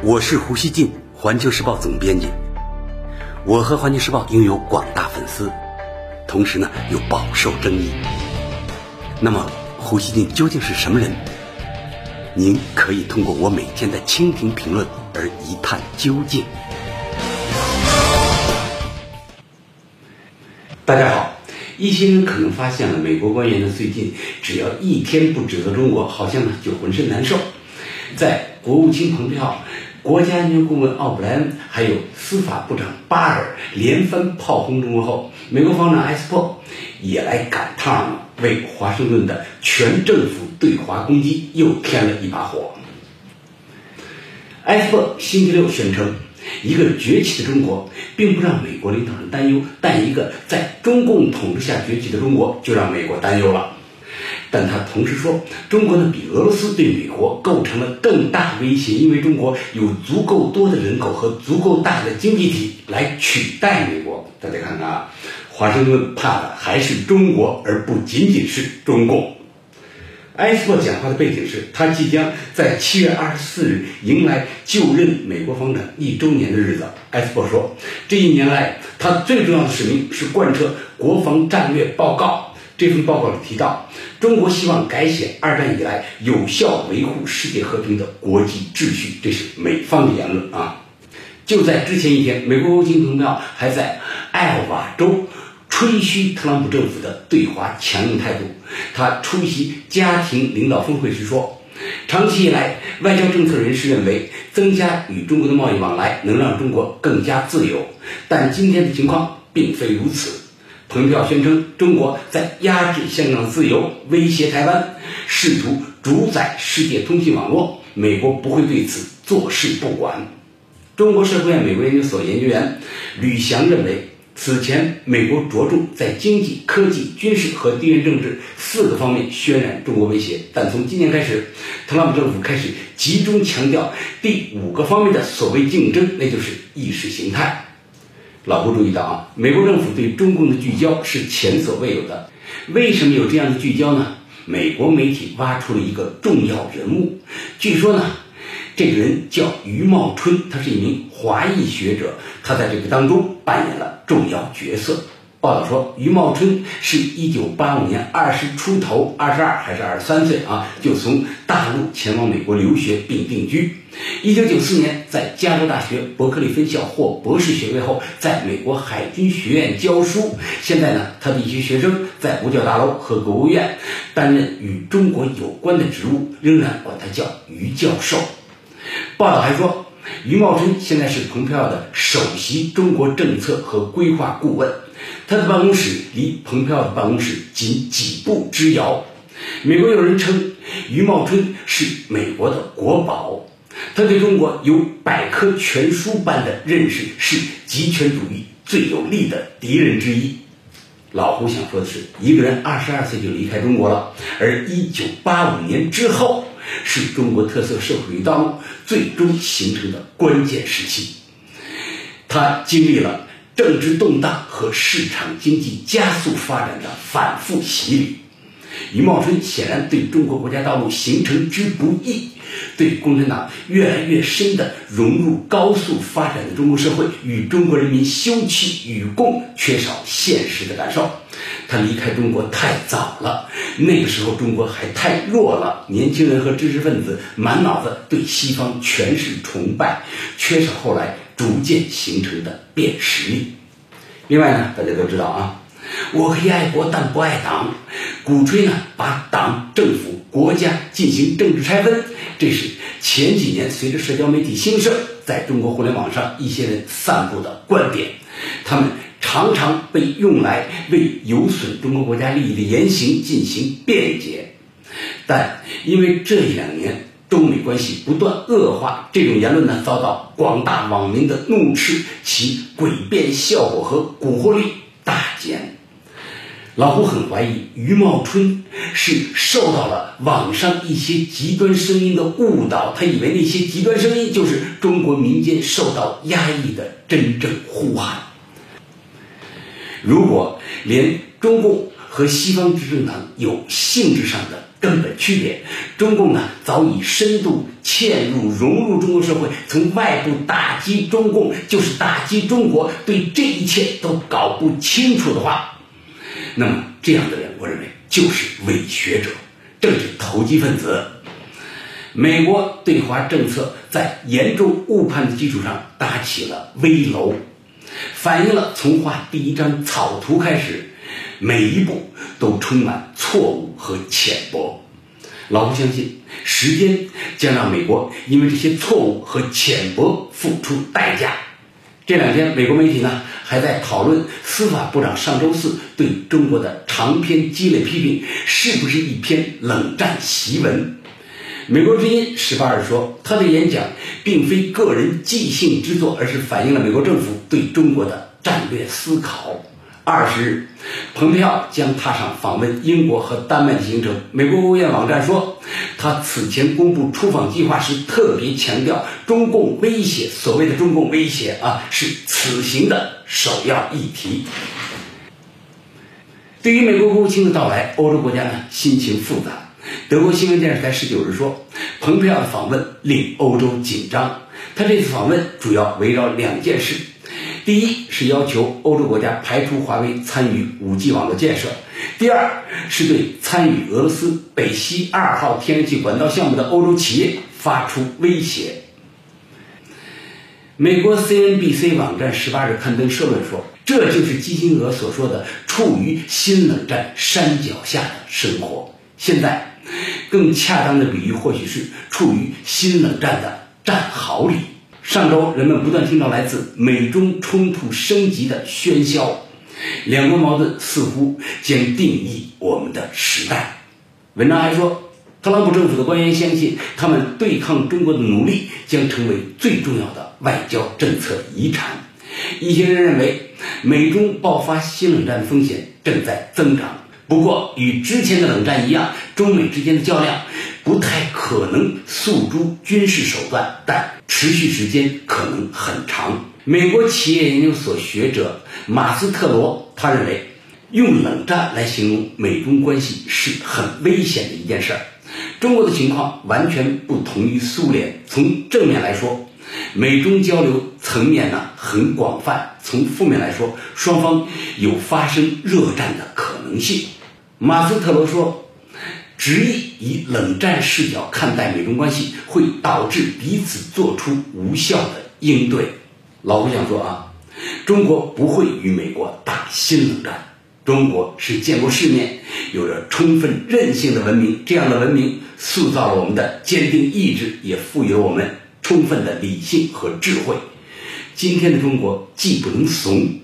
我是胡锡进，环球时报总编辑。我和环球时报拥有广大粉丝，同时呢又饱受争议。那么，胡锡进究竟是什么人？您可以通过我每天的蜻蜓评论而一探究竟。大家好，一些人可能发现了美国官员呢最近只要一天不指责中国，好像呢就浑身难受。在国务卿蓬佩奥、国家安全顾问奥布莱恩还有司法部长巴尔连番炮轰中国后，美国防长埃斯珀也来赶趟了，为华盛顿的全政府对华攻击又添了一把火。埃斯珀星期六宣称，一个崛起的中国并不让美国领导人担忧，但一个在中共统治下崛起的中国就让美国担忧了。但他同时说，中国呢比俄罗斯对美国构成了更大威胁，因为中国有足够多的人口和足够大的经济体来取代美国。大家看看啊，华盛顿怕的还是中国，而不仅仅是中共。埃斯珀讲话的背景是他即将在七月二十四日迎来就任美国方长一周年的日子。埃斯珀说，这一年来他最重要的使命是贯彻国防战略报告。这份报告里提到，中国希望改写二战以来有效维护世界和平的国际秩序，这是美方的言论啊。就在之前一天，美国国务卿蓬佩奥还在艾奥瓦州吹嘘特朗普政府的对华强硬态度。他出席家庭领导峰会时说，长期以来，外交政策人士认为增加与中国的贸易往来能让中国更加自由，但今天的情况并非如此。蓬佩奥宣称，中国在压制香港自由、威胁台湾、试图主宰世界通信网络，美国不会对此坐视不管。中国社科院美国研究所研究员吕翔认为，此前美国着重在经济、科技、军事和地缘政治四个方面渲染中国威胁，但从今年开始，特朗普政府开始集中强调第五个方面的所谓竞争，那就是意识形态。老胡注意到啊，美国政府对中共的聚焦是前所未有的。为什么有这样的聚焦呢？美国媒体挖出了一个重要人物，据说呢，这个人叫余茂春，他是一名华裔学者，他在这个当中扮演了重要角色。报道说，余茂春是一九八五年二十出头，二十二还是二十三岁啊，就从大陆前往美国留学并定居。一九九四年，在加州大学伯克利分校获博士学位后，在美国海军学院教书。现在呢，他的一些学生在五角大楼和国务院担任与中国有关的职务，仍然管他叫于教授。报道还说，余茂春现在是蓬佩奥的首席中国政策和规划顾问。他的办公室离蓬佩奥的办公室仅几步之遥。美国有人称余茂春是美国的国宝，他对中国有百科全书般的认识，是极权主义最有力的敌人之一。老胡想说的是，一个人二十二岁就离开中国了，而一九八五年之后是中国特色社会主义道路最终形成的关键时期，他经历了。政治动荡和市场经济加速发展的反复洗礼，余茂春显然对中国国家道路形成之不易，对共产党越来越深的融入高速发展的中国社会与中国人民休戚与共缺少现实的感受。他离开中国太早了，那个时候中国还太弱了，年轻人和知识分子满脑子对西方全是崇拜，缺少后来。逐渐形成的辨识力。另外呢，大家都知道啊，我可以爱国但不爱党，鼓吹呢把党、政府、国家进行政治拆分，这是前几年随着社交媒体兴盛，在中国互联网上一些人散布的观点。他们常常被用来为有损中国国家利益的言行进行辩解，但因为这一两年。中美关系不断恶化，这种言论呢遭到广大网民的怒斥，其诡辩效果和蛊惑力大减。老胡很怀疑余茂春是受到了网上一些极端声音的误导，他以为那些极端声音就是中国民间受到压抑的真正呼喊。如果连中共和西方执政党有性质上的根本区别。中共呢早已深度嵌入融入中国社会，从外部打击中共就是打击中国。对这一切都搞不清楚的话，那么这样的人，我认为就是伪学者、政治投机分子。美国对华政策在严重误判的基础上搭起了危楼，反映了从画第一张草图开始，每一步都充满错误和浅薄。老胡相信，时间将让美国因为这些错误和浅薄付出代价。这两天，美国媒体呢还在讨论司法部长上周四对中国的长篇激烈批评是不是一篇冷战檄文。美国之音十八日说，他的演讲并非个人即兴之作，而是反映了美国政府对中国的战略思考。二十日，蓬佩奥将踏上访问英国和丹麦的行程。美国国务院网站说，他此前公布出访计划时特别强调，中共威胁，所谓的中共威胁啊，是此行的首要议题。对于美国国务卿的到来，欧洲国家呢心情复杂。德国新闻电视台十九日说，蓬佩奥的访问令欧洲紧张。他这次访问主要围绕两件事。第一是要求欧洲国家排除华为参与五 G 网络建设，第二是对参与俄罗斯北溪二号天然气管道项目的欧洲企业发出威胁。美国 CNBC 网站十八日刊登社论说，这就是基辛格所说的处于新冷战山脚下的生活。现在，更恰当的比喻或许是处于新冷战的战壕里。上周，人们不断听到来自美中冲突升级的喧嚣，两国矛盾似乎将定义我们的时代。文章还说，特朗普政府的官员相信，他们对抗中国的努力将成为最重要的外交政策遗产。一些人认为，美中爆发新冷战风险正在增长。不过，与之前的冷战一样，中美之间的较量不太可能诉诸军事手段，但持续时间可能很长。美国企业研究所学者马斯特罗他认为，用冷战来形容美中关系是很危险的一件事儿。中国的情况完全不同于苏联。从正面来说，美中交流层面呢很广泛；从负面来说，双方有发生热战的可能性。马斯特罗说：“执意以冷战视角看待美中关系，会导致彼此做出无效的应对。”老胡想说啊，中国不会与美国打新冷战。中国是见过世面、有着充分韧性的文明，这样的文明塑造了我们的坚定意志，也赋予了我们充分的理性和智慧。今天的中国既不能怂，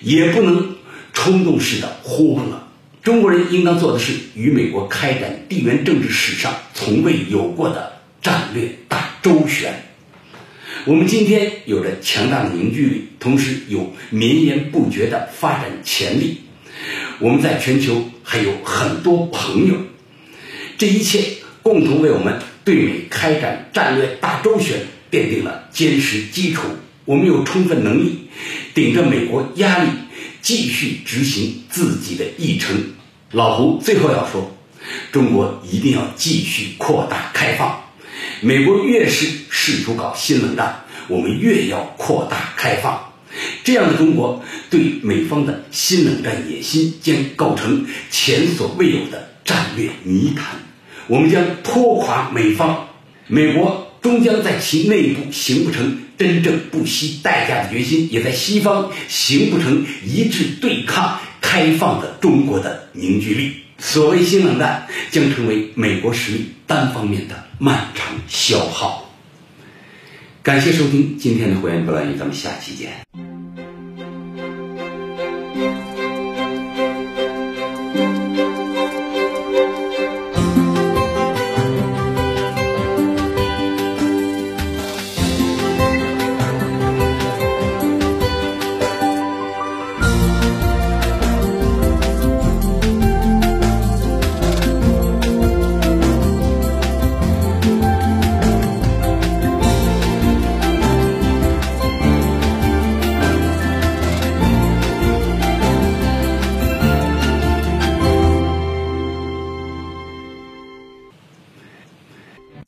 也不能冲动式的慌了。中国人应当做的是与美国开展地缘政治史上从未有过的战略大周旋。我们今天有着强大的凝聚力，同时有绵延不绝的发展潜力。我们在全球还有很多朋友，这一切共同为我们对美开展战略大周旋奠定了坚实基础。我们有充分能力顶着美国压力。继续执行自己的议程。老胡最后要说，中国一定要继续扩大开放。美国越是试图搞新冷战，我们越要扩大开放。这样的中国对美方的新冷战野心将构成前所未有的战略泥潭。我们将拖垮美方，美国终将在其内部形不成。真正不惜代价的决心，也在西方形不成一致对抗开放的中国的凝聚力。所谓新冷战，将成为美国实力单方面的漫长消耗。感谢收听今天的会员不乱语，咱们下期见。